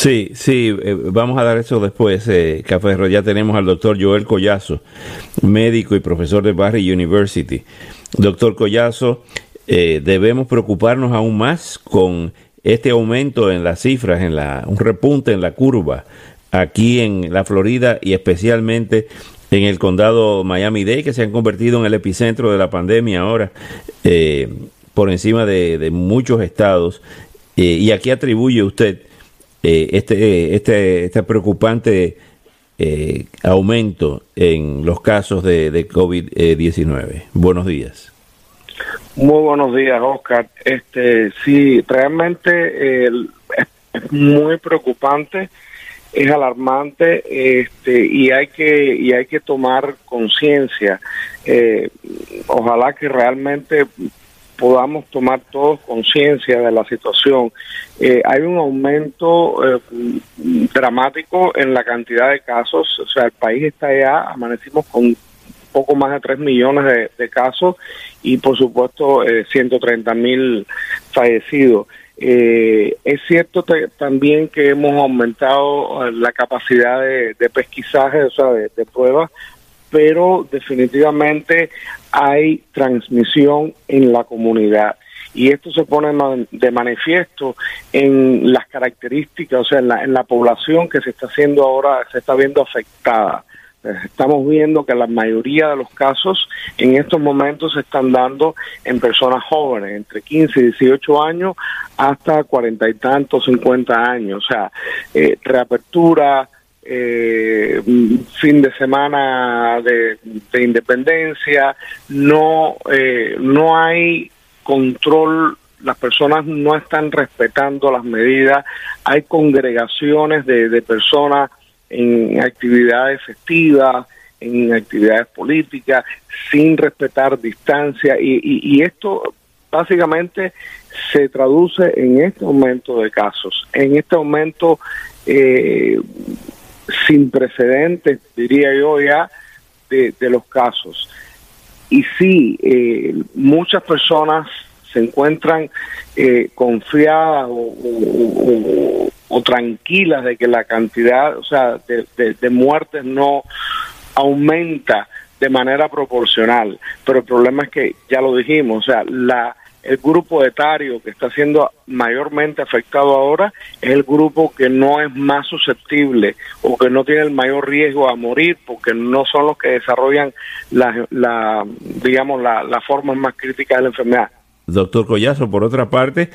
Sí, sí, eh, vamos a dar eso después, eh, Café Ya tenemos al doctor Joel Collazo, médico y profesor de Barry University. Doctor Collazo, eh, debemos preocuparnos aún más con este aumento en las cifras, en la, un repunte en la curva aquí en la Florida y especialmente en el condado Miami-Dade, que se han convertido en el epicentro de la pandemia ahora, eh, por encima de, muchos estados. Eh, y aquí atribuye usted este, este, este preocupante eh, aumento en los casos de, de COVID-19. Buenos días. Muy buenos días, Oscar. Este, sí, realmente es, muy preocupante, es alarmante, este, y hay que y hay que tomar conciencia. Eh, ojalá que realmente podamos tomar todos conciencia de la situación. Eh, hay un aumento eh, dramático en la cantidad de casos, o sea, el país está ya, amanecimos con poco más de 3 millones de, casos y por supuesto eh, 130 mil fallecidos. Eh, es cierto también que hemos aumentado la capacidad de, pesquisaje, o sea, de pruebas, pero definitivamente hay transmisión en la comunidad. Y esto se pone de manifiesto en las características, o sea, en la, en la población que se está haciendo ahora, se está viendo afectada. Estamos viendo que la mayoría de los casos en estos momentos se están dando en personas jóvenes, entre 15 y 18 años hasta cuarenta y tantos, 50 años. O sea, eh, reapertura, eh, fin de semana de, independencia, no, eh, no hay control, las personas no están respetando las medidas, hay congregaciones de, de personas en actividades festivas, en actividades políticas, sin respetar distancia, y, y, esto básicamente se traduce en este aumento de casos, en este aumento eh, sin precedentes, diría yo ya, de, los casos. Y sí, eh, muchas personas se encuentran eh, confiadas o, tranquilas de que la cantidad, o sea, de muertes no aumenta de manera proporcional. Pero el problema es que, ya lo dijimos, o sea, la el grupo etario que está siendo mayormente afectado ahora es el grupo que no es más susceptible o que no tiene el mayor riesgo a morir porque no son los que desarrollan la, la digamos la, la forma más crítica de la enfermedad. Doctor Collazo, por otra parte,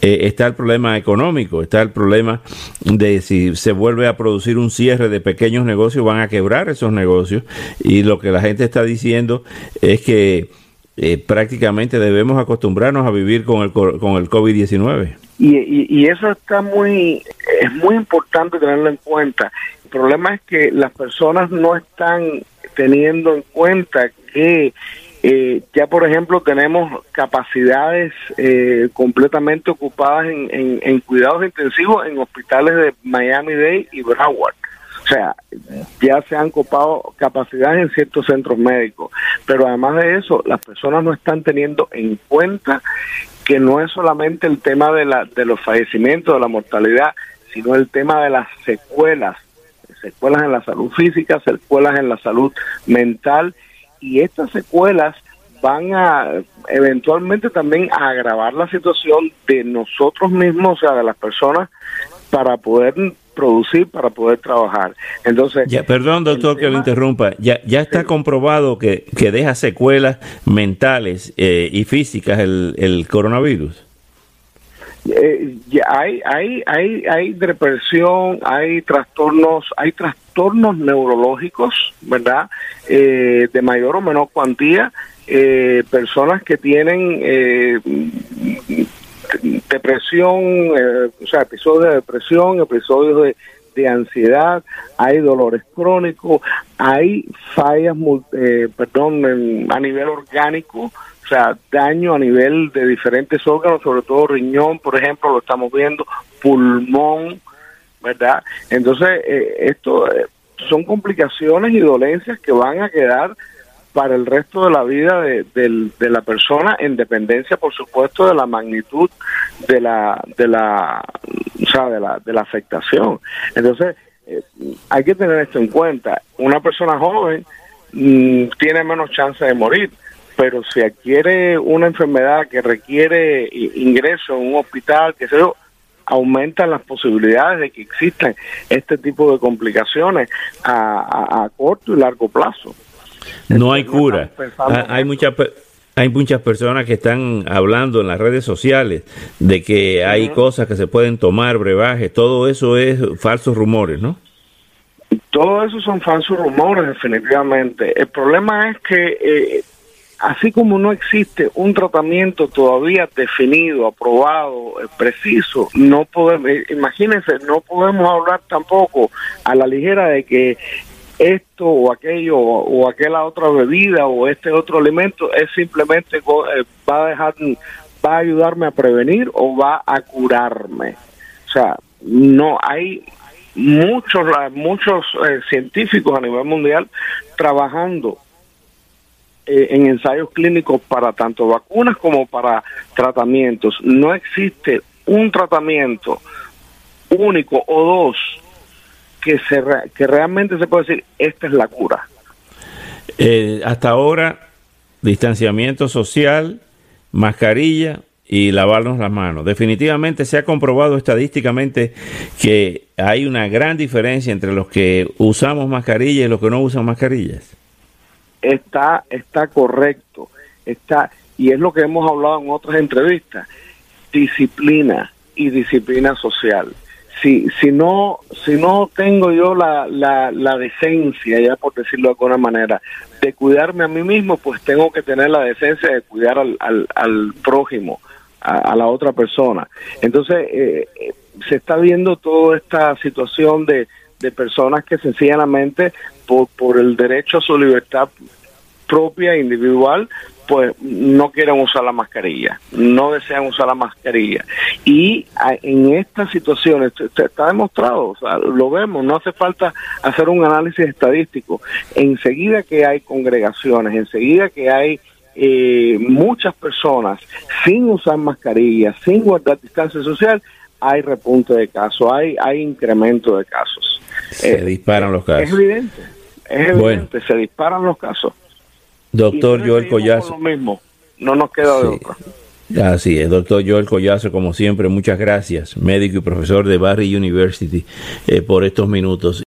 eh, está el problema económico, está el problema de si se vuelve a producir un cierre de pequeños negocios, van a quebrar esos negocios y lo que la gente está diciendo es que eh, prácticamente debemos acostumbrarnos a vivir con el, con el COVID-19. Y, y, eso está muy, es muy importante tenerlo en cuenta. El problema es que las personas no están teniendo en cuenta que eh, ya, por ejemplo, tenemos capacidades eh, completamente ocupadas en, en, cuidados intensivos en hospitales de Miami-Dade y Broward. O sea, ya se han copado capacidades en ciertos centros médicos, pero además de eso, las personas no están teniendo en cuenta que no es solamente el tema de, la, de los fallecimientos, de la mortalidad, sino el tema de las secuelas, secuelas en la salud física, secuelas en la salud mental, y estas secuelas van a eventualmente también a agravar la situación de nosotros mismos, o sea, de las personas, para poder producir para poder trabajar. Entonces, ya, perdón, doctor, que lo interrumpa. Ya, ya está comprobado que, que, deja secuelas mentales eh, y físicas el, el coronavirus. Eh, hay, hay, hay, hay depresión, hay trastornos, hay trastornos neurológicos, ¿verdad? Eh, de mayor o menor cuantía, personas que tienen depresión, eh, o sea, episodios de depresión, episodios de, ansiedad, hay dolores crónicos, hay fallas, eh, perdón, a nivel orgánico, o sea, daño a nivel de diferentes órganos, sobre todo riñón, por ejemplo, lo estamos viendo, pulmón, ¿verdad? Entonces, eh, esto eh, son complicaciones y dolencias que van a quedar para el resto de la vida de, de, la persona en dependencia por supuesto de la magnitud de la de la o de la de la afectación. Entonces eh, hay que tener esto en cuenta. Una persona joven mm, tiene menos chance de morir pero si adquiere una enfermedad que requiere ingreso en un hospital que se aumentan las posibilidades de que existan este tipo de complicaciones a, a corto y largo plazo no hay cura. Ah, hay muchas hay muchas personas que están hablando en las redes sociales de que hay cosas que se pueden tomar, brebajes, todo eso es falsos rumores, ¿no? Todo eso son falsos rumores, definitivamente. El problema es que, eh, así como no existe un tratamiento todavía definido, aprobado, eh, preciso, no podemos, eh, imagínense, no podemos hablar tampoco a la ligera de que esto o aquello o, aquella otra bebida o este otro alimento es simplemente eh, va a dejar va a ayudarme a prevenir o va a curarme. O sea no hay muchos muchos eh, científicos a nivel mundial trabajando eh, en ensayos clínicos para tanto vacunas como para tratamientos. No existe un tratamiento único o dos que, se, que realmente se puede decir, esta es la cura. Eh, hasta ahora, distanciamiento social, mascarilla y lavarnos las manos. Definitivamente se ha comprobado estadísticamente que hay una gran diferencia entre los que usamos mascarilla y los que no usan mascarillas. Está, está correcto, está, y es lo que hemos hablado en otras entrevistas, disciplina y disciplina social si, si no si no tengo yo la, la, la decencia, ya por decirlo de alguna manera, de cuidarme a mí mismo, pues tengo que tener la decencia de cuidar al, al, al prójimo, a, la otra persona. Entonces, eh, eh, se está viendo toda esta situación de, de personas que sencillamente por, por el derecho a su libertad propia, individual, pues no quieren usar la mascarilla, no desean usar la mascarilla. Y en estas situaciones está demostrado, o sea, lo vemos, no hace falta hacer un análisis estadístico. Enseguida que hay congregaciones, enseguida que hay eh, muchas personas sin usar mascarilla, sin guardar distancia social, hay repunte de casos, hay, hay incremento de casos. Se disparan los casos. Es evidente, es evidente, se disparan los casos. Doctor Joel Collazo. mismo. No nos queda de otra. Así es, doctor Joel Collazo, como siempre, muchas gracias, médico y profesor de Barry University, eh, por estos minutos.